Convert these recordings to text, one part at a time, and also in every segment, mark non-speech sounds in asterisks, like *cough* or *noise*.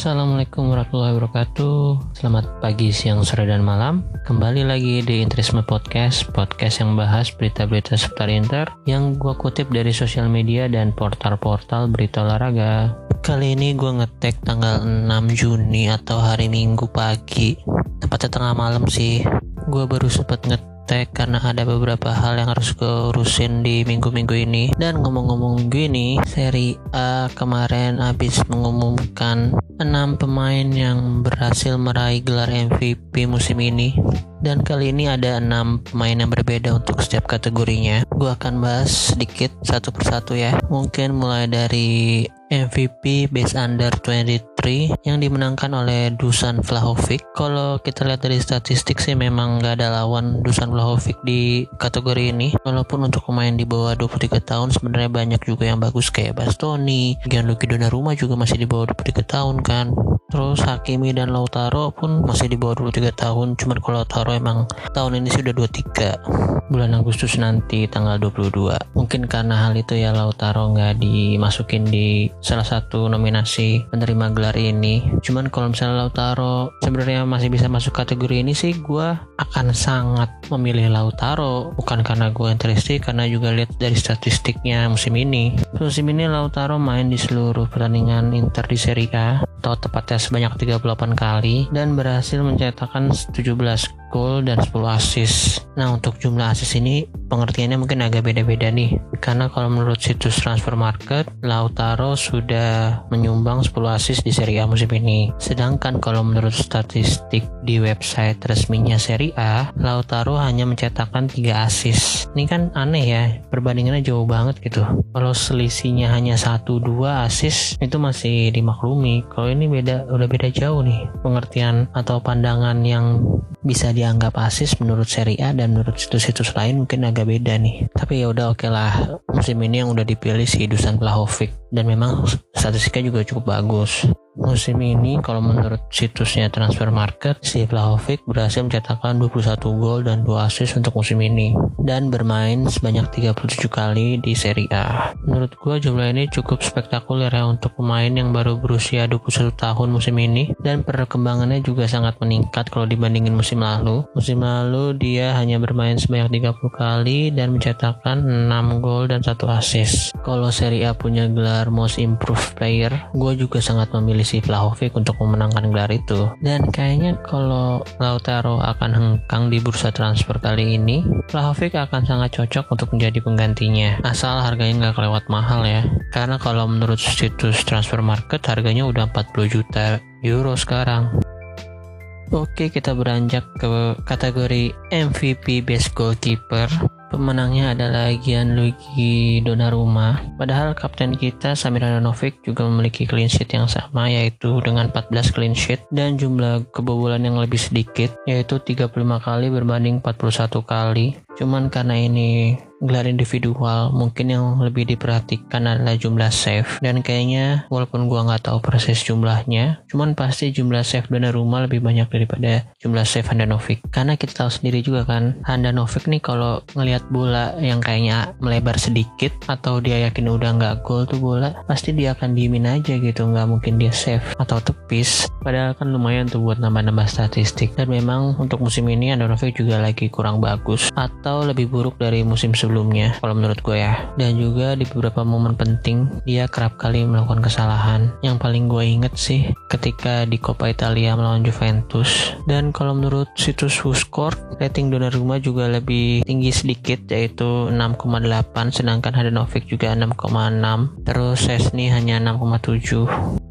Assalamualaikum warahmatullahi wabarakatuh. Selamat pagi, siang, sore, dan malam. Kembali lagi di Interisme Podcast Podcast yang bahas berita-berita seputar Inter Yang gue kutip dari sosial media dan portal-portal berita olahraga. Kali ini gue ngetek tanggal 6 Juni atau hari Minggu pagi. Tepatnya tengah malam sih. Gue baru sempet ngetek tag karena ada beberapa hal yang harus gue urusin di minggu-minggu ini. Dan ngomong-ngomong minggu ini seri A kemarin habis mengumumkan 6 pemain yang berhasil meraih gelar MVP musim ini. Dan kali ini ada 6 pemain yang berbeda untuk setiap kategorinya. Gue akan bahas sedikit satu persatu ya. Mungkin mulai dari MVP Base Under 23 yang dimenangkan oleh Dusan Vlahovic. Kalau kita lihat dari statistik sih memang nggak ada lawan Dusan Vlahovic di kategori ini. Walaupun untuk pemain di bawah 23 tahun sebenarnya banyak juga yang bagus kayak Bastoni, Gianluigi Donnarumma juga masih di bawah 23 tahun kan. Terus Hakimi dan Lautaro pun masih di bawah 23 tahun. Cuman kalau Lautaro emang tahun ini sudah 23 bulan Agustus nanti tanggal 22. Mungkin karena hal itu ya Lautaro nggak dimasukin di salah satu nominasi penerima gelar ini. Cuman kalau misalnya Lautaro sebenarnya masih bisa masuk kategori ini sih, gue akan sangat memilih Lautaro. Bukan karena gue interested, karena juga lihat dari statistiknya musim ini. Musim ini Lautaro main di seluruh pertandingan Inter di Serie A atau tepatnya sebanyak 38 kali dan berhasil mencetakkan 17 gol dan 10 assist. Nah untuk jumlah assist ini pengertiannya mungkin agak beda-beda nih karena kalau menurut situs transfer market Lautaro sudah menyumbang 10 assist di Serie A musim ini. Sedangkan kalau menurut statistik di website resminya Serie A, Lautaro hanya mencetakkan 3 assist. Ini kan aneh ya, perbandingannya jauh banget gitu. Kalau selisihnya hanya 1-2 assist itu masih dimaklumi. Kalau ini beda udah beda jauh nih pengertian atau pandangan yang bisa dianggap asis menurut seri A dan menurut situs-situs lain mungkin agak beda nih. Tapi ya udah oke okay lah musim ini yang udah dipilih si Dusan Vlahovic dan memang statistiknya juga cukup bagus. Musim ini kalau menurut situsnya Transfer Market, si Vlahovic berhasil mencetakkan 21 gol dan 2 assist untuk musim ini dan bermain sebanyak 37 kali di Serie A. Menurut gua jumlah ini cukup spektakuler ya untuk pemain yang baru berusia 21 tahun musim ini dan perkembangannya juga sangat meningkat kalau dibandingin musim lalu. Musim lalu dia hanya bermain sebanyak 30 kali dan mencetakkan 6 gol dan 1 assist. Kalau Serie A punya gelar Most Improved Player, gue juga sangat memilih si Vlahovic untuk memenangkan gelar itu. Dan kayaknya kalau Lautaro akan hengkang di bursa transfer kali ini, Vlahovic akan sangat cocok untuk menjadi penggantinya. Asal harganya nggak kelewat mahal ya. Karena kalau menurut situs transfer market harganya udah 40 juta euro sekarang. Oke, kita beranjak ke kategori MVP Best Goalkeeper. Pemenangnya adalah Gianluigi Donnarumma. Padahal kapten kita Samir Handanovic juga memiliki clean sheet yang sama yaitu dengan 14 clean sheet dan jumlah kebobolan yang lebih sedikit yaitu 35 kali berbanding 41 kali. Cuman karena ini gelar individual mungkin yang lebih diperhatikan adalah jumlah save. Dan kayaknya walaupun gua nggak tahu persis jumlahnya cuman pasti jumlah save Donnarumma lebih banyak daripada jumlah save Handanovic karena kita tahu sendiri juga kan Handanovic nih kalau ngelihat bola yang kayaknya melebar sedikit atau dia yakin udah nggak gol tuh bola pasti dia akan diemin aja gitu. Nggak mungkin dia save atau tepis. Padahal kan lumayan tuh buat nambah-nambah statistik. Dan memang untuk musim ini Handanovic juga lagi kurang bagus. Atau lebih buruk dari musim sebelumnya sebelumnya kalau menurut gue ya. Dan juga di beberapa momen penting dia kerap kali melakukan kesalahan. Yang paling gue inget sih ketika di Coppa Italia melawan Juventus. Dan kalau menurut situs WhoScored rating Donnarumma juga lebih tinggi sedikit yaitu 6,8 sedangkan Hadanovic juga 6,6 terus Sesni hanya 6,7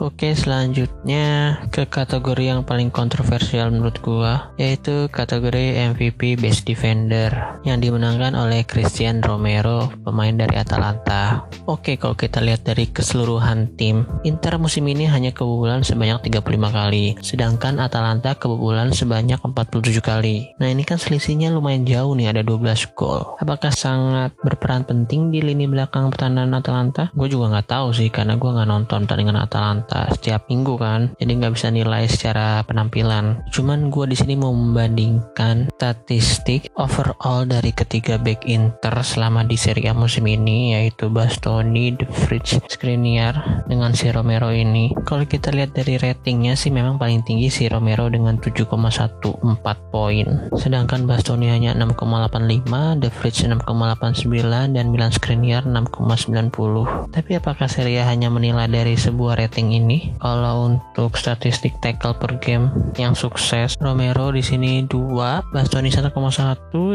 Oke, selanjutnya ke kategori yang paling kontroversial menurut gua, yaitu kategori MVP Best Defender yang dimenangkan oleh Christian Romero, pemain dari Atalanta. Oke, kalau kita lihat dari keseluruhan tim, Inter musim ini hanya kebobolan sebanyak 35 kali, sedangkan Atalanta kebobolan sebanyak 47 kali. Nah, ini kan selisihnya lumayan jauh nih, ada 12 gol. Apakah sangat berperan penting di lini belakang pertahanan Atalanta? Gue juga nggak tahu sih, karena gue nggak nonton pertandingan Atalanta rata-rata setiap minggu kan. Jadi nggak bisa nilai secara penampilan. Cuman gue di sini mau membandingkan statistik overall dari ketiga back Inter selama di Serie A musim ini yaitu Bastoni, De Vrij, Skriniar dengan si Romero ini. Kalau kita lihat dari ratingnya sih memang paling tinggi si Romero dengan 7,14 poin. Sedangkan Bastoni hanya 6,85 De Vrij 6,89 dan Milan Skriniar 6,90 tapi apakah Serie A hanya menilai dari sebuah rating ini. Kalau untuk statistik tackle per game yang sukses Romero di sini 2 Bastoni 1,1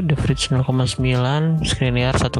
De Vrij 0,9 Skriniar 1,5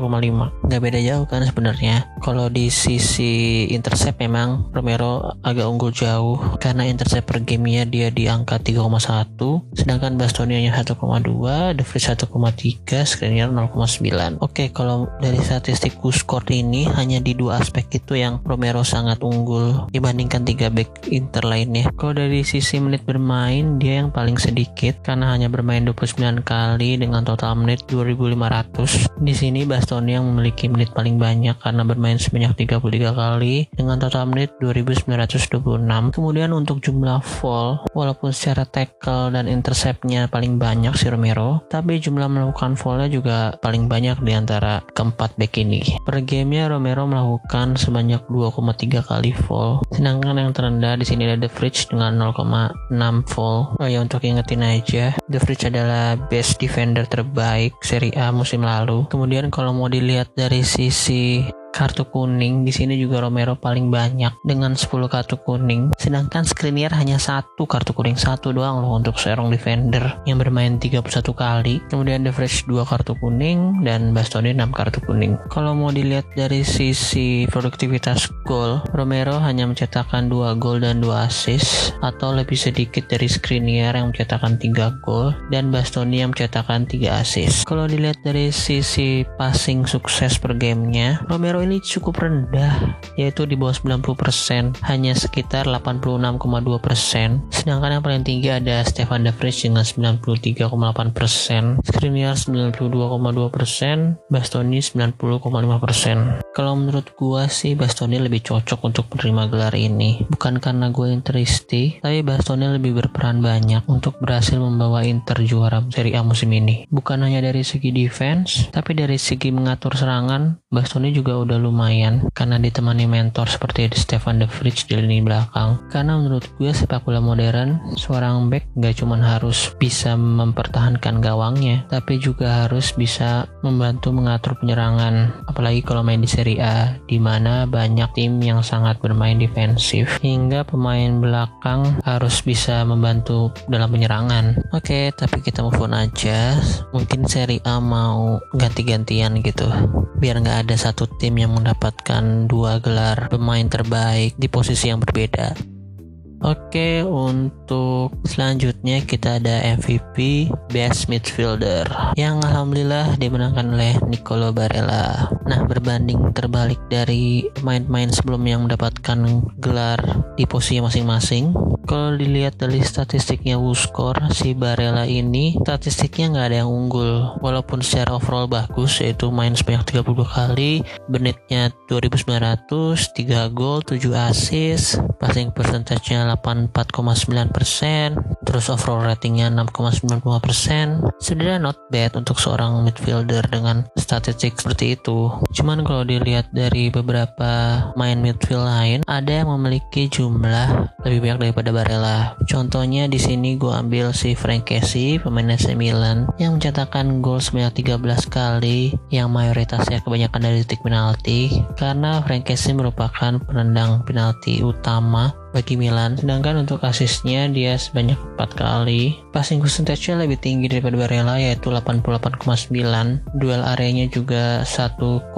nggak beda jauh kan sebenarnya. Kalau di sisi intercept memang Romero agak unggul jauh. Karena intercept per gamenya dia di angka 3,1 sedangkan Bastoni hanya 1,2 De Vrij 1,3 Skriniar 0,9 oke kalau dari statistik score ini hanya di dua aspek itu yang Romero sangat unggul dibandingkan tiga back Inter lainnya. Kalau dari sisi menit bermain dia yang paling sedikit karena hanya bermain 29 kali dengan total menit 2500 di sini Bastoni yang memiliki menit paling banyak karena bermain sebanyak 33 kali dengan total menit 2926 kemudian untuk jumlah fall walaupun secara tackle dan interceptnya paling banyak si Romero tapi jumlah melakukan fallnya juga paling banyak di antara keempat back ini. Per gamenya Romero melakukan sebanyak 2,3 kali fall sedangkan yang terendah di sini ada The Fridge dengan 0,6 fall oh ya untuk ingetin aja The Fridge adalah best defender terbaik Serie A musim lalu. Kemudian kalau mau dilihat dari sisi kartu kuning di sini juga Romero paling banyak dengan 10 kartu kuning. Sedangkan Skriniar hanya satu kartu kuning satu doang loh untuk seorang defender yang bermain 31 kali. Kemudian The Fresh 2 kartu kuning dan Bastoni 6 kartu kuning. Kalau mau dilihat dari sisi produktivitas gol Romero hanya mencetakkan 2 gol dan 2 assist atau lebih sedikit dari Skriniar yang mencetakkan 3 gol dan Bastoni yang mencetakkan 3 assist. Kalau dilihat dari sisi passing sukses per gamenya Romero ini cukup rendah yaitu di bawah 90% hanya sekitar 86,2% sedangkan yang paling tinggi ada Stefan De Vrij dengan 93,8% Skriniar 92,2% Bastoni 90,5% kalau menurut gua sih Bastoni lebih cocok untuk menerima gelar ini. Bukan karena gue interisti tapi Bastoni lebih berperan banyak untuk berhasil membawa Inter juara Serie A musim ini. Bukan hanya dari segi defense tapi dari segi mengatur serangan Bastoni juga udah udah lumayan karena ditemani mentor seperti Stefan De Vrij di lini belakang. Karena menurut gue sepak bola modern, seorang back gak cuma harus bisa mempertahankan gawangnya, tapi juga harus bisa membantu mengatur penyerangan. Apalagi kalau main di Serie A, di mana banyak tim yang sangat bermain defensif, hingga pemain belakang harus bisa membantu dalam penyerangan. Oke, tapi kita move on aja. Mungkin Serie A mau ganti-gantian gitu, biar nggak ada satu tim yang mendapatkan dua gelar pemain terbaik di posisi yang berbeda. Oke, untuk selanjutnya kita ada MVP Best Midfielder yang alhamdulillah dimenangkan oleh Nicolo Barella. Nah, berbanding terbalik dari pemain-pemain sebelumnya yang mendapatkan gelar di posisi masing-masing, kalau dilihat dari statistiknya WUSCORE, si Barella ini statistiknya nggak ada yang unggul. Walaupun secara overall bagus, yaitu main sebanyak 32 kali, menitnya 2900, 3 gol, 7 assist, passing percentage-nya 84,9%, terus overall ratingnya 6,95%. Sebenarnya not bad untuk seorang midfielder dengan statistik seperti itu. Cuman kalau dilihat dari beberapa main midfield lain, ada yang memiliki jumlah lebih banyak daripada Barella. Contohnya di sini gue ambil si Frank Casey, pemain AC Milan, yang mencetakkan gol sebanyak 13 kali, yang mayoritasnya kebanyakan dari titik penalti, karena Frank Casey merupakan penendang penalti utama bagi Milan. Sedangkan untuk asisnya dia sebanyak 4 kali. Passing percentage-nya lebih tinggi daripada Barella yaitu 88,9. Duel areanya juga 1,5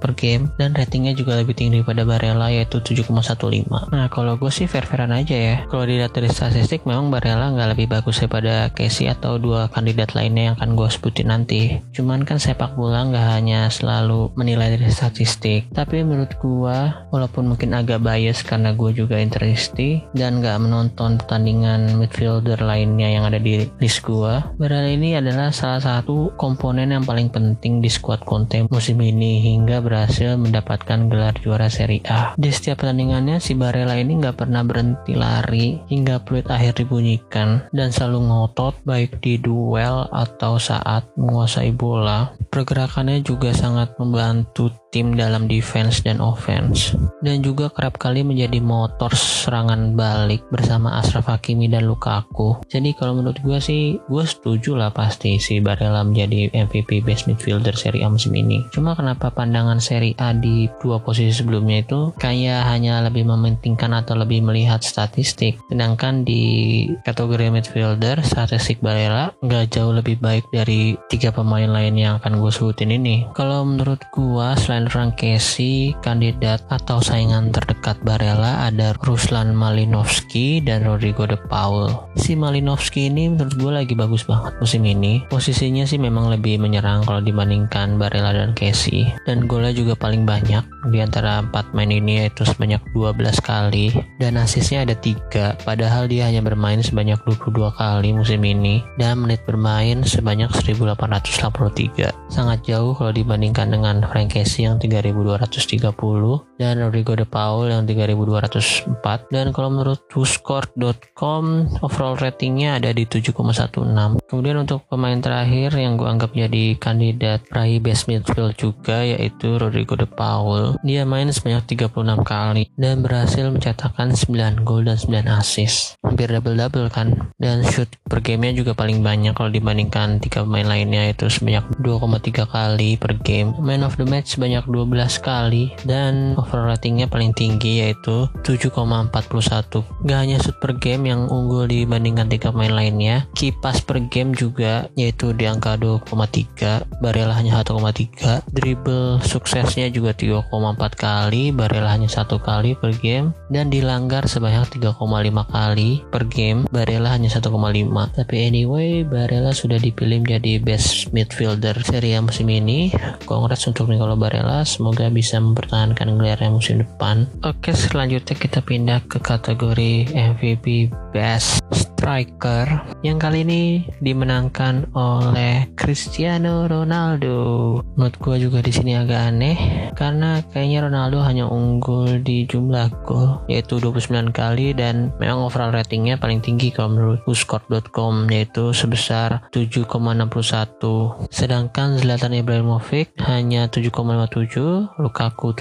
per game dan ratingnya juga lebih tinggi daripada Barella yaitu 7,15. Nah kalau gue sih fair-fairan aja ya. Kalau dilihat dari statistik memang Barella nggak lebih bagus daripada Casey atau dua kandidat lainnya yang akan gue sebutin nanti. Cuman kan sepak bola nggak hanya selalu menilai dari statistik. Tapi menurut gue walaupun mungkin agak bias karena gue juga juga Interisti dan nggak menonton pertandingan midfielder lainnya yang ada di list gua. Barella ini adalah salah satu komponen yang paling penting di skuad Conte musim ini hingga berhasil mendapatkan gelar juara Serie A. Di setiap pertandingannya si Barella ini nggak pernah berhenti lari hingga peluit akhir dibunyikan dan selalu ngotot baik di duel atau saat menguasai bola. Pergerakannya juga sangat membantu tim dalam defense dan offense. Dan juga kerap kali menjadi motor serangan balik bersama Ashraf Hakimi dan Lukaku. Jadi kalau menurut gue sih gue setuju lah pasti si Barella menjadi MVP best midfielder Serie A musim ini. Cuma kenapa pandangan Serie A di dua posisi sebelumnya itu kayak hanya lebih mementingkan atau lebih melihat statistik? Sedangkan di kategori midfielder statistik Barella nggak jauh lebih baik dari tiga pemain lain yang akan gue sebutin ini. Kalau menurut gue selain Selain Frank Casey, kandidat atau saingan terdekat Barella ada Ruslan Malinovsky dan Rodrigo de Paul. Si Malinovsky ini menurut gue lagi bagus banget musim ini. Posisinya sih memang lebih menyerang kalau dibandingkan Barella dan Casey. Dan golnya juga paling banyak di antara empat main ini yaitu sebanyak 12 kali dan asisnya ada tiga padahal dia hanya bermain sebanyak 22 kali musim ini dan menit bermain sebanyak 1883 sangat jauh kalau dibandingkan dengan Frank Casey yang 3230 dan Rodrigo de Paul yang 3204 dan kalau menurut WhoScored.com overall ratingnya ada di 7,16 kemudian untuk pemain terakhir yang gue anggap jadi kandidat peraih best midfield juga yaitu Rodrigo de Paul. Dia main sebanyak 36 kali dan berhasil mencetakkan 9 gol dan 9 assist. Hampir double-double kan? Dan shoot per gamenya juga paling banyak kalau dibandingkan tiga pemain lainnya itu sebanyak 2,3 kali per game. Man of the match sebanyak sebanyak 12 kali. Dan ratingnya paling tinggi yaitu 7,41 gak hanya shoot per game yang unggul dibandingkan tiga pemain lainnya kipas per game juga yaitu di angka 2,3 Barella hanya 1,3 dribble suksesnya juga 3,4 kali Barella hanya satu kali per game dan dilanggar sebanyak 3,5 kali per game Barella hanya 1,5 tapi anyway Barella sudah dipilih menjadi best midfielder Serie A musim ini. Congrats untuk Nicolo Barella semoga bisa mempertahankan gelarnya musim depan. Oke, selanjutnya kita pindah ke kategori MVP Best Striker yang kali ini dimenangkan oleh Cristiano Ronaldo. Menurut gue juga di sini agak aneh karena kayaknya Ronaldo hanya unggul di jumlah gol yaitu 29 kali dan memang overall ratingnya paling tinggi kalau menurut WhoScored.com yaitu sebesar 7,61 sedangkan Zlatan Ibrahimovic hanya 7,57 Lukaku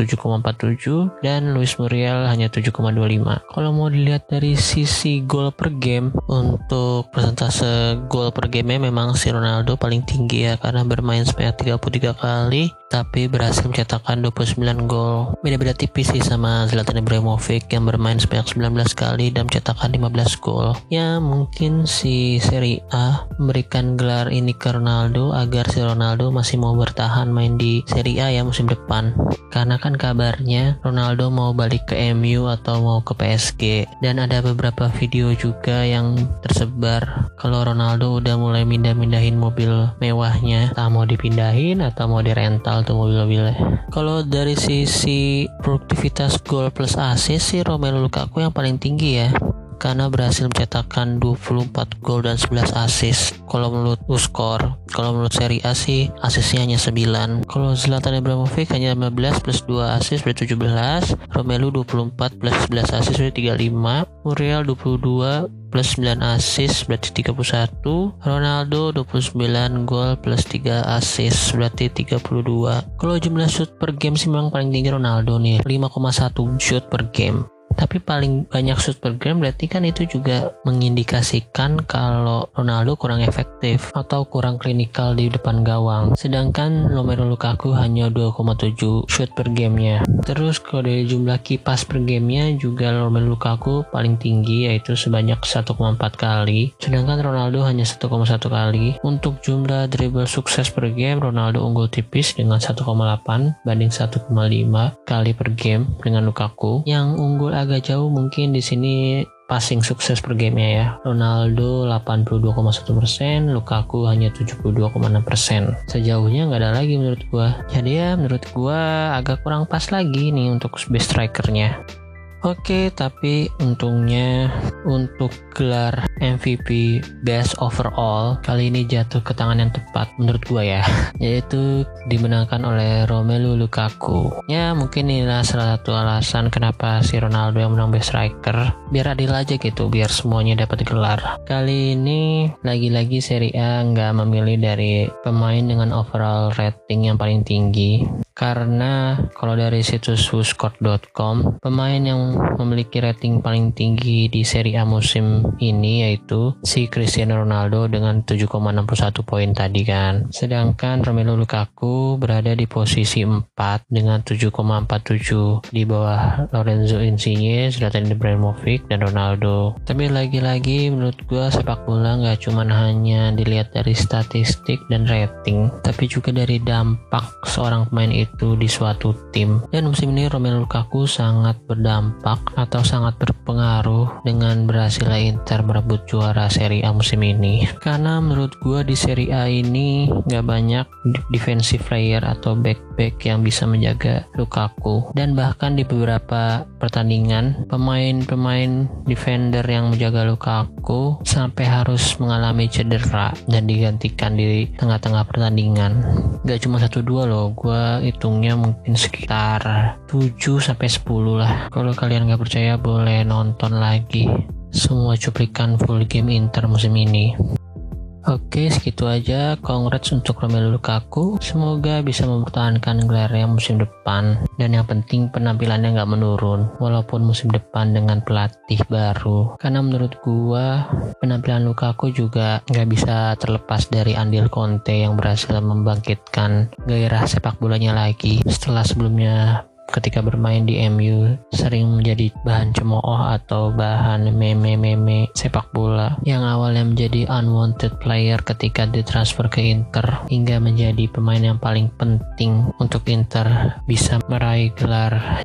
7,47, dan Luis Muriel hanya 7,25. Kalau mau dilihat dari sisi gol per game, untuk persentase gol per game memang si Ronaldo paling tinggi ya karena bermain sebanyak 33 kali tapi berhasil mencetakkan 29 gol. Beda-beda tipis sih sama Zlatan Ibrahimovic yang bermain sebanyak 19 kali dan mencetakkan 15 gol. Ya mungkin si Serie A memberikan gelar ini ke Ronaldo agar si Ronaldo masih mau bertahan main di Serie A ya musim depan. Karena kan kabarnya Ronaldo mau balik ke MU atau mau ke PSG dan ada beberapa video juga yang tersebar kalau Ronaldo udah mulai mindah-mindahin mobil mewahnya, tak mau dipindahin atau mau dirental tuh mobil-mobilnya. Kalau dari sisi produktivitas gol plus assist sih Romelu Lukaku yang paling tinggi ya karena berhasil mencetakkan 24 gol dan 11 assist. Kalau menurut Uskor, kalau menurut seri A sih asisnya hanya 9. Kalau Zlatan Ibrahimovic hanya 15 plus 2 assist berarti 17. Romelu 24 plus 11 assist berarti 35. Muriel 22 plus 9 assist berarti 31. Ronaldo 29 gol plus 3 assist berarti 32. Kalau jumlah shoot per game sih memang paling tinggi Ronaldo nih 5,1 shoot per game tapi paling banyak shoot per game berarti kan itu juga mengindikasikan kalau Ronaldo kurang efektif atau kurang klinikal di depan gawang. Sedangkan Romelu Lukaku hanya 2,7 shoot per gamenya. Terus kalau dari jumlah kipas per gamenya juga Romelu Lukaku paling tinggi yaitu sebanyak 1,4 kali. Sedangkan Ronaldo hanya 1,1 kali. Untuk jumlah dribble sukses per game Ronaldo unggul tipis dengan 1,8 banding 1,5 kali per game dengan Lukaku. Yang unggul agak jauh mungkin di sini passing sukses per gamenya ya. Ronaldo 82,1%, Lukaku hanya 72,6%. Sejauhnya nggak ada lagi menurut gua. Jadi ya menurut gua agak kurang pas lagi nih untuk best strikernya. Oke, tapi untungnya untuk gelar MVP Best Overall kali ini jatuh ke tangan yang tepat menurut gue ya, *laughs* yaitu dimenangkan oleh Romelu Lukaku. Ya, mungkin inilah salah satu alasan kenapa si Ronaldo yang menang Best Striker. Biar adil aja gitu, biar semuanya dapat gelar. Kali ini lagi-lagi Serie A nggak memilih dari pemain dengan overall rating yang paling tinggi karena kalau dari situs WhoScored.com pemain yang memiliki rating paling tinggi di Serie A musim ini yaitu si Cristiano Ronaldo dengan 7,61 poin tadi kan. Sedangkan Romelu Lukaku berada di posisi 4 dengan 7,47 di bawah Lorenzo Insigne, Zlatan Ibrahimovic dan Ronaldo. Tapi lagi-lagi menurut gue sepak bola nggak cuma hanya dilihat dari statistik dan rating tapi juga dari dampak seorang pemain itu di suatu tim. Dan musim ini Romelu Lukaku sangat berdampak atau sangat berpengaruh dengan berhasilnya Inter merebut juara Serie A musim ini. Karena menurut gue di Serie A ini nggak banyak defensive player atau back-back yang bisa menjaga Lukaku. Dan bahkan di beberapa pertandingan pemain-pemain defender yang menjaga Lukaku sampai harus mengalami cedera dan digantikan di tengah-tengah pertandingan. Gak cuma satu dua loh, gue hitungnya mungkin sekitar 7 sampai 10 lah. Kalau kalian nggak percaya boleh nonton lagi semua cuplikan full game Inter musim ini. Oke, segitu aja. Congrats untuk Romelu Lukaku. Semoga bisa mempertahankan gelarnya musim depan. Dan yang penting penampilannya nggak menurun, walaupun musim depan dengan pelatih baru. Karena menurut gua, penampilan Lukaku juga nggak bisa terlepas dari andil Conte yang berhasil membangkitkan gairah sepak bolanya lagi. Setelah sebelumnya ketika bermain di MU sering menjadi bahan cemooh atau bahan meme-meme sepak bola yang awalnya menjadi unwanted player ketika ditransfer ke Inter hingga menjadi pemain yang paling penting untuk Inter bisa meraih gelar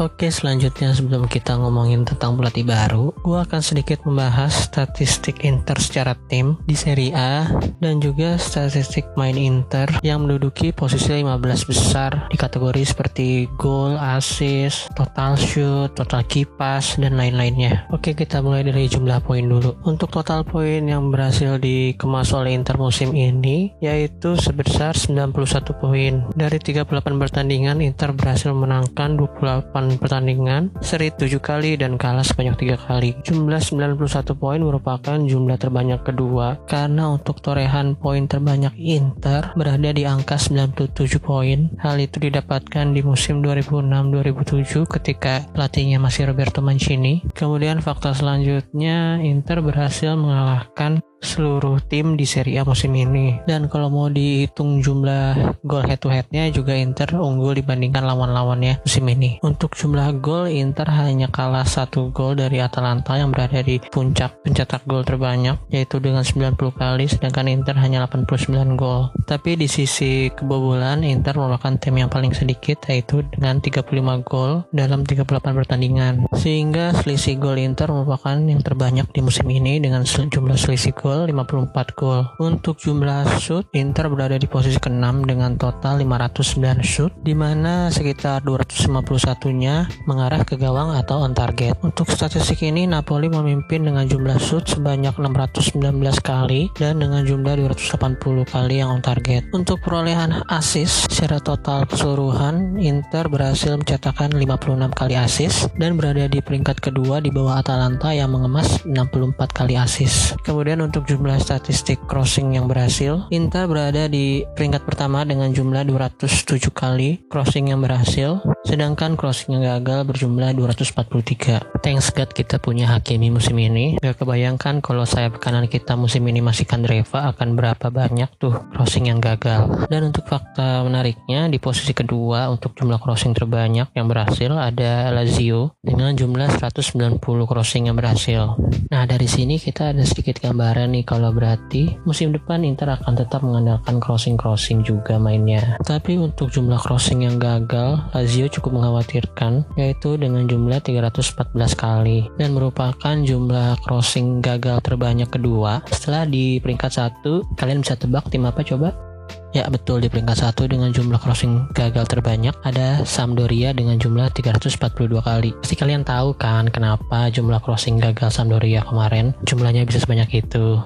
Oke, selanjutnya sebelum kita ngomongin tentang pelatih baru, gue akan sedikit membahas statistik Inter secara tim di Serie A dan juga statistik main Inter yang menduduki posisi 15 besar di kategori seperti gol, assist, total shoot, total kipas, dan lain-lainnya. Oke, kita mulai dari jumlah poin dulu. Untuk total poin yang berhasil dikemas oleh Inter musim ini yaitu sebesar 91 poin. Dari 38 pertandingan, Inter berhasil menangkan 28 pertandingan, seri 7 kali dan kalah sebanyak 3 kali. Jumlah 91 poin merupakan jumlah terbanyak kedua karena untuk torehan poin terbanyak Inter berada di angka 97 poin. Hal itu didapatkan di musim 2006-2007 ketika pelatihnya masih Roberto Mancini. Kemudian fakta selanjutnya Inter berhasil mengalahkan seluruh tim di Serie A musim ini. Dan kalau mau dihitung jumlah gol head to headnya juga Inter unggul dibandingkan lawan-lawannya musim ini. Untuk jumlah gol Inter hanya kalah satu gol dari Atalanta yang berada di puncak pencetak gol terbanyak yaitu dengan 90 kali sedangkan Inter hanya 89 gol. Tapi di sisi kebobolan Inter merupakan tim yang paling sedikit yaitu dengan 35 gol dalam 38 pertandingan. Sehingga selisih gol Inter merupakan yang terbanyak di musim ini dengan jumlah selisih gol gol 54 gol. Untuk jumlah shoot, Inter berada di posisi ke-6 dengan total 509 shoot, di mana sekitar 251-nya mengarah ke gawang atau on target. Untuk statistik ini, Napoli memimpin dengan jumlah shoot sebanyak 619 kali dan dengan jumlah 280 kali yang on target. Untuk perolehan assist secara total keseluruhan, Inter berhasil mencetakkan 56 kali assist dan berada di peringkat kedua di bawah Atalanta yang mengemas 64 kali assist. Kemudian untuk untuk jumlah statistik crossing yang berhasil, Inter berada di peringkat pertama dengan jumlah 207 kali crossing yang berhasil, sedangkan crossing yang gagal berjumlah 243. Thanks God kita punya Hakimi musim ini. Gak kebayangkan kalau saya kanan kita musim ini masih Kandreva akan berapa banyak tuh crossing yang gagal. Dan untuk fakta menariknya di posisi kedua untuk jumlah crossing terbanyak yang berhasil ada Lazio dengan jumlah 190 crossing yang berhasil. Nah dari sini kita ada sedikit gambaran kalau berarti musim depan Inter akan tetap mengandalkan crossing-crossing juga mainnya. Tapi untuk jumlah crossing yang gagal, Lazio cukup mengkhawatirkan yaitu dengan jumlah 314 kali dan merupakan jumlah crossing gagal terbanyak kedua. Setelah di peringkat satu, kalian bisa tebak tim apa coba? Ya betul di peringkat satu dengan jumlah crossing gagal terbanyak ada Sampdoria dengan jumlah 342 kali. Pasti kalian tahu kan kenapa jumlah crossing gagal Sampdoria kemarin jumlahnya bisa sebanyak itu.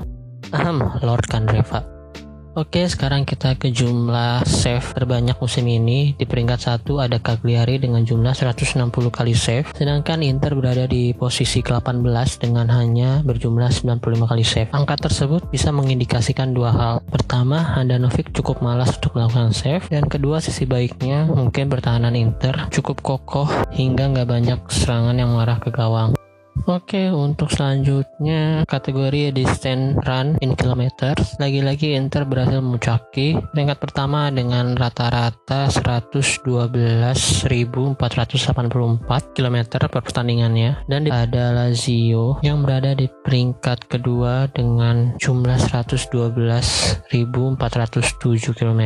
Ahem, Lord Kandreva. Oke, sekarang kita ke jumlah save terbanyak musim ini. Di peringkat satu ada Cagliari dengan jumlah 160 kali save, sedangkan Inter berada di posisi ke-18 dengan hanya berjumlah 95 kali save. Angka tersebut bisa mengindikasikan dua hal. Pertama, Handanovic cukup malas untuk melakukan save, dan kedua sisi baiknya mungkin pertahanan Inter cukup kokoh hingga nggak banyak serangan yang mengarah ke gawang. Oke, untuk selanjutnya kategori distance run in kilometers. Lagi-lagi Inter berhasil memuncaki peringkat pertama dengan rata-rata 112.484 km per pertandingannya dan ada Lazio yang berada di peringkat kedua dengan jumlah 112.407 km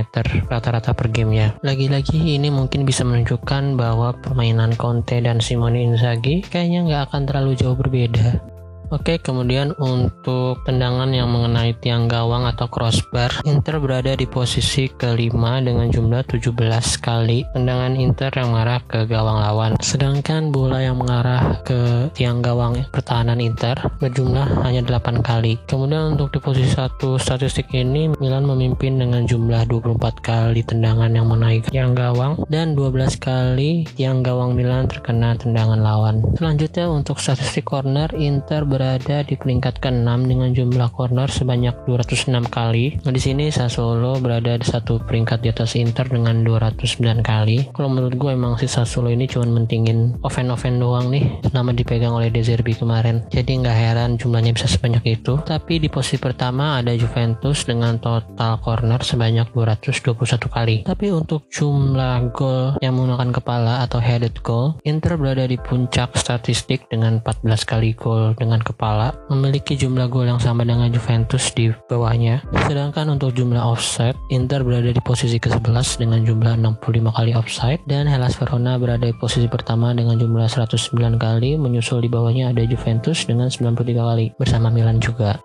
rata-rata per gamenya. Lagi-lagi ini mungkin bisa menunjukkan bahwa permainan Conte dan Simone Inzaghi kayaknya nggak akan terlalu jauh berbeda Oke, kemudian untuk tendangan yang mengenai tiang gawang atau crossbar, Inter berada di posisi kelima dengan jumlah 17 kali tendangan Inter yang mengarah ke gawang lawan. Sedangkan bola yang mengarah ke tiang gawang pertahanan Inter berjumlah hanya 8 kali. Kemudian untuk di posisi satu statistik ini, Milan memimpin dengan jumlah 24 kali tendangan yang mengenai tiang gawang dan 12 kali tiang gawang Milan terkena tendangan lawan. Selanjutnya untuk statistik corner, Inter ber berada di peringkat ke-6 dengan jumlah corner sebanyak 206 kali. Nah, di sini Sassuolo berada di satu peringkat di atas Inter dengan 209 kali. Kalau menurut gue emang si Sassuolo ini cuma mentingin oven-oven doang nih selama dipegang oleh De Zerbi kemarin. Jadi nggak heran jumlahnya bisa sebanyak itu. Tapi di posisi pertama ada Juventus dengan total corner sebanyak 221 kali. Tapi untuk jumlah gol yang menggunakan kepala atau headed goal, Inter berada di puncak statistik dengan 14 kali gol dengan kepala memiliki jumlah gol yang sama dengan Juventus di bawahnya. Sedangkan untuk jumlah offside, Inter berada di posisi ke-11 dengan jumlah 65 kali offside dan Hellas Verona berada di posisi pertama dengan jumlah 109 kali, menyusul di bawahnya ada Juventus dengan 93 kali bersama Milan juga.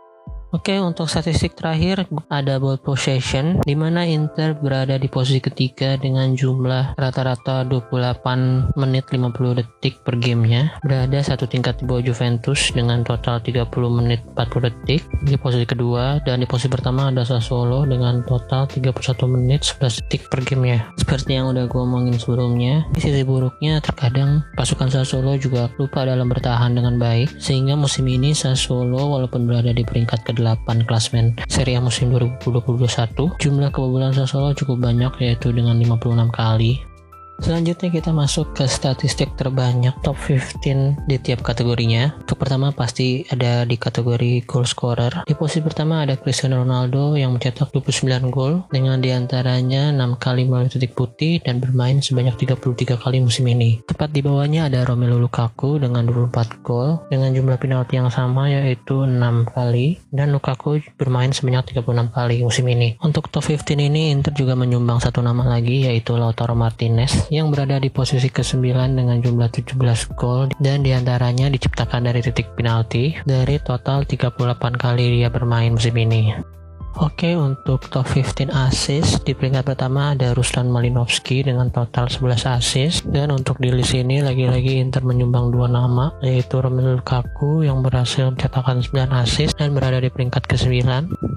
Oke, untuk statistik terakhir ada ball possession di mana Inter berada di posisi ketiga dengan jumlah rata-rata 28 menit 50 detik per gamenya. Berada satu tingkat di bawah Juventus dengan total 30 menit 40 detik di posisi kedua dan di posisi pertama ada Sassuolo dengan total 31 menit 11 detik per gamenya. Seperti yang udah gue omongin sebelumnya, sisi buruknya terkadang pasukan Sassuolo juga lupa dalam bertahan dengan baik sehingga musim ini Sassuolo walaupun berada di peringkat kedua 8 klasmen Serie A musim 2020-2021. Jumlah kebobolan Sassuolo cukup banyak yaitu dengan 56 kali. Selanjutnya kita masuk ke statistik terbanyak top 15 di tiap kategorinya. Untuk pertama pasti ada di kategori goal scorer. Di posisi pertama ada Cristiano Ronaldo yang mencetak 29 gol dengan di antaranya 6 kali melalui titik putih dan bermain sebanyak 33 kali musim ini. Tepat di bawahnya ada Romelu Lukaku dengan 24 gol dengan jumlah penalti yang sama yaitu 6 kali dan Lukaku bermain sebanyak 36 kali musim ini. Untuk top 15 ini Inter juga menyumbang satu nama lagi yaitu Lautaro Martinez yang berada di posisi ke-9 dengan jumlah 17 gol dan di antaranya diciptakan dari titik penalti dari total 38 kali dia bermain musim ini. Oke, untuk top 15 assist di peringkat pertama ada Ruslan Malinovski dengan total 11 assist dan untuk di list ini lagi-lagi Inter menyumbang dua nama yaitu Romelu Lukaku yang berhasil mencetakkan 9 assist dan berada di peringkat ke-9.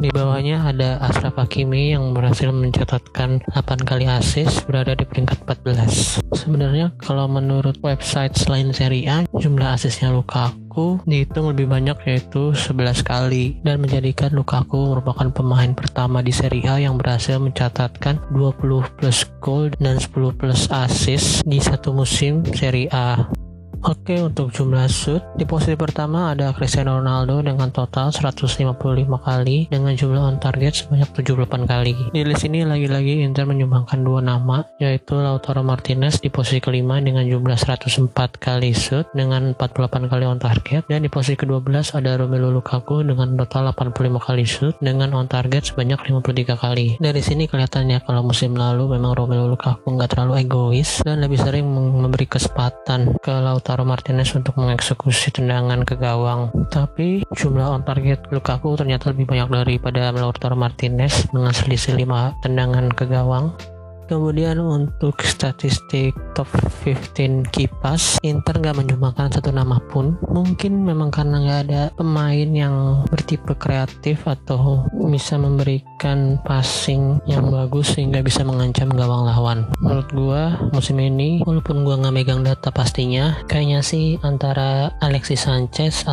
Di bawahnya ada Ashraf Hakimi yang berhasil mencatatkan 8 kali assist berada di peringkat 14. Sebenarnya kalau menurut website selain Serie A jumlah assistnya Lukaku Lukaku dihitung lebih banyak yaitu 11 kali dan menjadikan Lukaku merupakan pemain pertama di Serie A yang berhasil mencatatkan 20 plus gol dan 10 plus assist di satu musim Serie A. Oke, untuk jumlah shoot, di posisi pertama ada Cristiano Ronaldo dengan total 155 kali dengan jumlah on target sebanyak 78 kali. Di list ini lagi-lagi Inter menyumbangkan dua nama, yaitu Lautaro Martinez di posisi kelima dengan jumlah 104 kali shoot dengan 48 kali on target, dan di posisi ke-12 ada Romelu Lukaku dengan total 85 kali shoot dengan on target sebanyak 53 kali. Dari sini kelihatannya kalau musim lalu memang Romelu Lukaku nggak terlalu egois dan lebih sering memberi kesempatan ke Lautaro Lautaro Martinez untuk mengeksekusi tendangan ke gawang. Tapi jumlah on target Lukaku ternyata lebih banyak daripada Lautaro Martinez dengan selisih 5 tendangan ke gawang. Kemudian untuk statistik top 15 kipas, Inter nggak menyumbangkan satu nama pun. Mungkin memang karena nggak ada pemain yang bertipe kreatif atau bisa memberikan passing yang bagus sehingga bisa mengancam gawang lawan. Menurut gua musim ini, walaupun gua nggak megang data pastinya, kayaknya sih antara Alexis Sanchez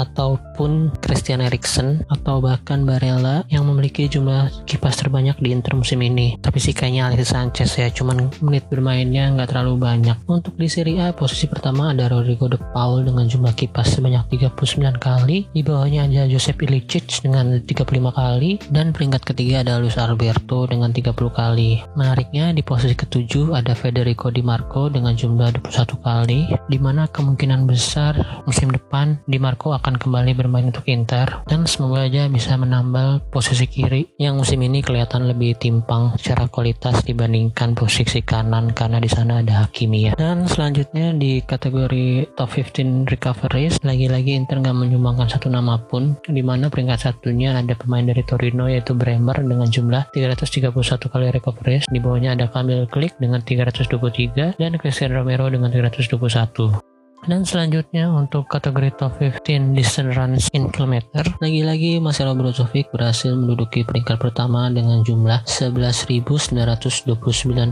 ataupun Christian Eriksen atau bahkan Barella yang memiliki jumlah kipas terbanyak di Inter musim ini. Tapi sih kayaknya Alexis Sanchez ya cuman menit bermainnya nggak terlalu banyak. Untuk di Serie A posisi pertama ada Rodrigo De Paul dengan jumlah kipas sebanyak 39 kali. Di bawahnya ada Josep Ilicic dengan 35 kali. Dan peringkat ketiga ada Luis Alberto dengan 30 kali. Menariknya di posisi ketujuh ada Federico Di Marco dengan jumlah 21 kali di mana kemungkinan besar musim depan Di Marco akan kembali bermain untuk Inter dan semoga aja bisa menambal posisi kiri yang musim ini kelihatan lebih timpang secara kualitas dibandingkan posisi kanan karena di sana ada Hakimi ya. Dan selanjutnya di kategori top 15 recoveries lagi-lagi Inter nggak menyumbangkan satu nama pun di mana peringkat satunya ada pemain dari Torino yaitu Bremer dengan jumlah 331 kali recoveries di bawahnya ada Kamil Klik dengan 323 dan Cristiano Romero dengan 321 dan selanjutnya untuk kategori top 15 distance runs in kilometer, lagi-lagi Marcelo Brozovic berhasil menduduki peringkat pertama dengan jumlah 11.929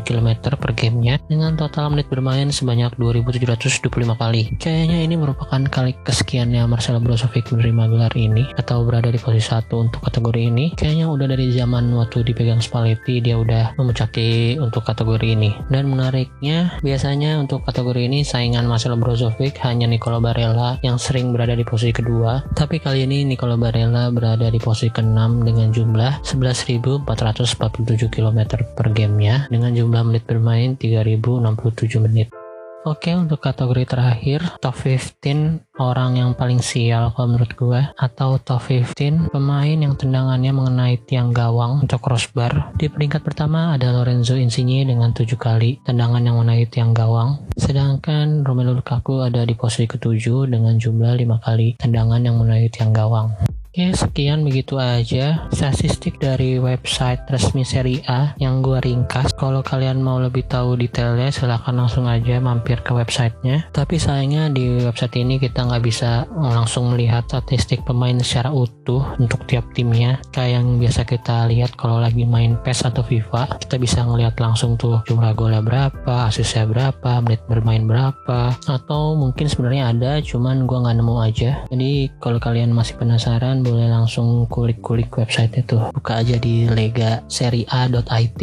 km per gamenya dengan total menit bermain sebanyak 2.725 kali. Kayaknya ini merupakan kali kesekiannya Marcelo Brozovic menerima gelar ini atau berada di posisi satu untuk kategori ini. Kayaknya udah dari zaman waktu dipegang Spalletti dia udah memuncaki untuk kategori ini. Dan menariknya biasanya untuk kategori ini saingan Marcelo Brozovic hanya Nicolo Barella yang sering berada di posisi kedua, tapi kali ini Nicolo Barella berada di posisi ke-6 dengan jumlah 11.447 km per gamenya dengan jumlah menit bermain 3.067 menit. Oke untuk kategori terakhir top 15 orang yang paling sial kalau menurut gue atau top 15 pemain yang tendangannya mengenai tiang gawang untuk crossbar di peringkat pertama ada Lorenzo Insigne dengan 7 kali tendangan yang mengenai tiang gawang. Sedangkan Romelu Lukaku ada di posisi ketujuh dengan jumlah 5 kali tendangan yang mengenai tiang gawang Oke, sekian begitu aja statistik dari website resmi Serie A yang gue ringkas. Kalau kalian mau lebih tahu detailnya, silahkan langsung aja mampir ke websitenya. Tapi sayangnya di website ini kita nggak bisa langsung melihat statistik pemain secara utuh untuk tiap timnya. Kayak yang biasa kita lihat kalau lagi main PES atau FIFA, kita bisa ngelihat langsung tuh jumlah golnya berapa, asisnya berapa, menit bermain berapa, atau mungkin sebenarnya ada, cuman gue nggak nemu aja. Jadi kalau kalian masih penasaran boleh langsung kulik-kulik website itu buka aja di legaseria.it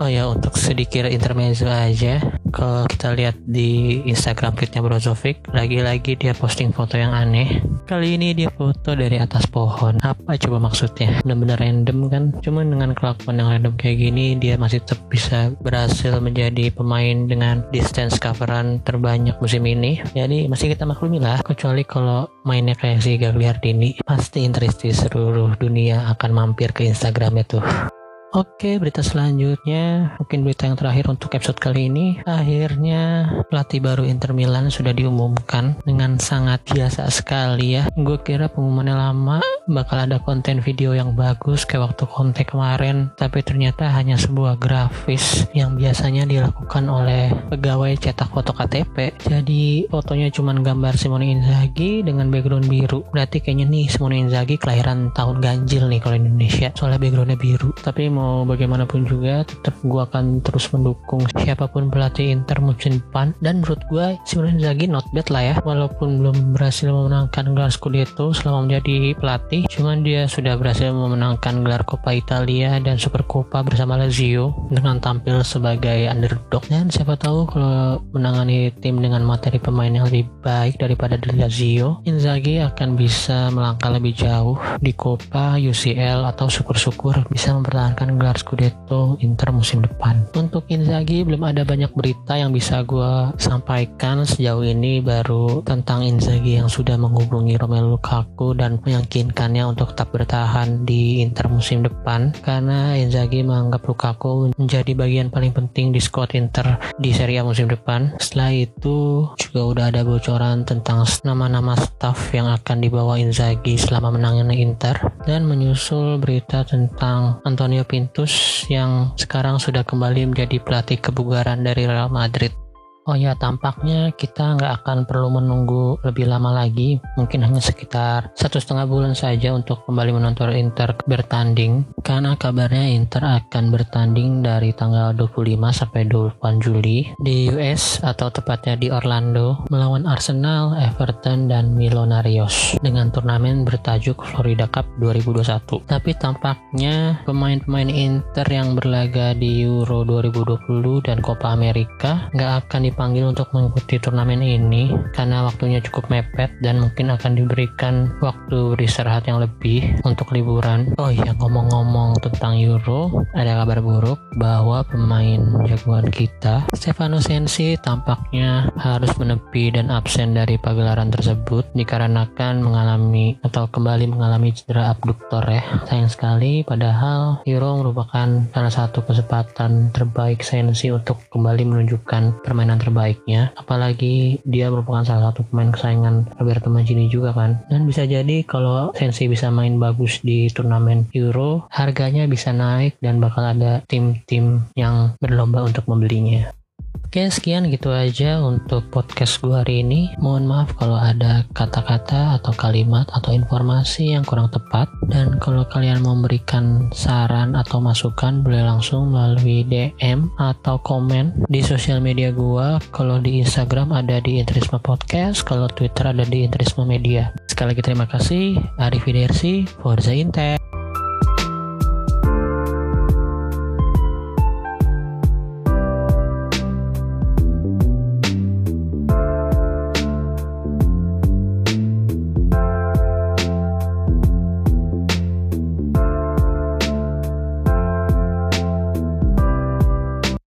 Oh ya untuk sedikit intermezzo aja. Kalau kita lihat di Instagram feednya Brozovic lagi-lagi dia posting foto yang aneh. Kali ini dia foto dari atas pohon. Apa coba maksudnya? Benar-benar random kan? Cuman dengan kelakuan yang random kayak gini dia masih tetap bisa berhasil menjadi pemain dengan distance coveran terbanyak musim ini. Jadi masih kita maklumi lah. Kecuali kalau mainnya kayak si Gagliardini pasti interest di seluruh dunia akan mampir ke Instagram itu Oke, berita selanjutnya, mungkin berita yang terakhir untuk episode kali ini. Akhirnya pelatih baru Inter Milan sudah diumumkan dengan sangat biasa sekali ya. Gue kira pengumumannya lama, bakal ada konten video yang bagus kayak waktu kontek kemarin, tapi ternyata hanya sebuah grafis yang biasanya dilakukan oleh pegawai cetak foto KTP. Jadi fotonya cuma gambar Simone Inzaghi dengan background biru. Berarti kayaknya nih Simone Inzaghi kelahiran tahun ganjil nih kalau Indonesia, soalnya backgroundnya biru. Tapi mau bagaimanapun juga tetap gue akan terus mendukung siapa pun pelatih Inter musim depan. Dan menurut gue sebenarnya Inzaghi not bad lah ya walaupun belum berhasil memenangkan gelar Scudetto selama menjadi pelatih. Cuman dia sudah berhasil memenangkan gelar Coppa Italia dan Super Coppa bersama Lazio dengan tampil sebagai underdog. Dan siapa tahu kalau menangani tim dengan materi pemain yang lebih baik daripada di Lazio Inzaghi akan bisa melangkah lebih jauh di Coppa UCL atau syukur-syukur bisa mempertahankan akan gelar Scudetto Inter musim depan. Untuk Inzaghi belum ada banyak berita yang bisa gue sampaikan sejauh ini baru tentang Inzaghi yang sudah menghubungi Romelu Lukaku dan meyakinkannya untuk tetap bertahan di Inter musim depan karena Inzaghi menganggap Lukaku menjadi bagian paling penting di squad Inter di Serie A musim depan. Setelah itu juga udah ada bocoran tentang nama-nama staff yang akan dibawa Inzaghi selama menangani Inter dan menyusul berita tentang Antonio Pintus yang sekarang sudah kembali menjadi pelatih kebugaran dari Real Madrid. Oh ya, tampaknya kita nggak akan perlu menunggu lebih lama lagi, mungkin hanya sekitar satu setengah bulan saja untuk kembali menonton Inter bertanding, karena kabarnya Inter akan bertanding dari tanggal 25 sampai 28 Juli di US atau tepatnya di Orlando melawan Arsenal, Everton, dan Millonarios dengan turnamen bertajuk Florida Cup 2021. Tapi tampaknya pemain-pemain Inter yang berlaga di Euro 2020 dan Copa America nggak akan dipanggil dipanggil untuk mengikuti turnamen ini karena waktunya cukup mepet dan mungkin akan diberikan waktu beristirahat yang lebih untuk liburan. Oh iya ngomong-ngomong tentang Euro, ada kabar buruk bahwa pemain jagoan kita Stefano Sensi tampaknya harus menepi dan absen dari pagelaran tersebut dikarenakan mengalami atau kembali mengalami cedera abduktor ya. Sayang sekali padahal Euro merupakan salah satu kesempatan terbaik Sensi untuk kembali menunjukkan permainan terbaiknya. Apalagi dia merupakan salah satu pemain kesayangan Roberto Mancini juga kan. Dan bisa jadi kalau Sensi bisa main bagus di turnamen Euro harganya bisa naik dan bakal ada tim-tim yang berlomba untuk membelinya Oke sekian gitu aja untuk podcast gue hari ini. Mohon maaf kalau ada kata-kata atau kalimat atau informasi yang kurang tepat. Dan kalau kalian mau memberikan saran atau masukan boleh langsung melalui DM atau komen di sosial media gue Kalau di Instagram ada di Intrisma Podcast Kalau Twitter ada di Intrisma Media. Sekali lagi terima kasih Arif Forza Intel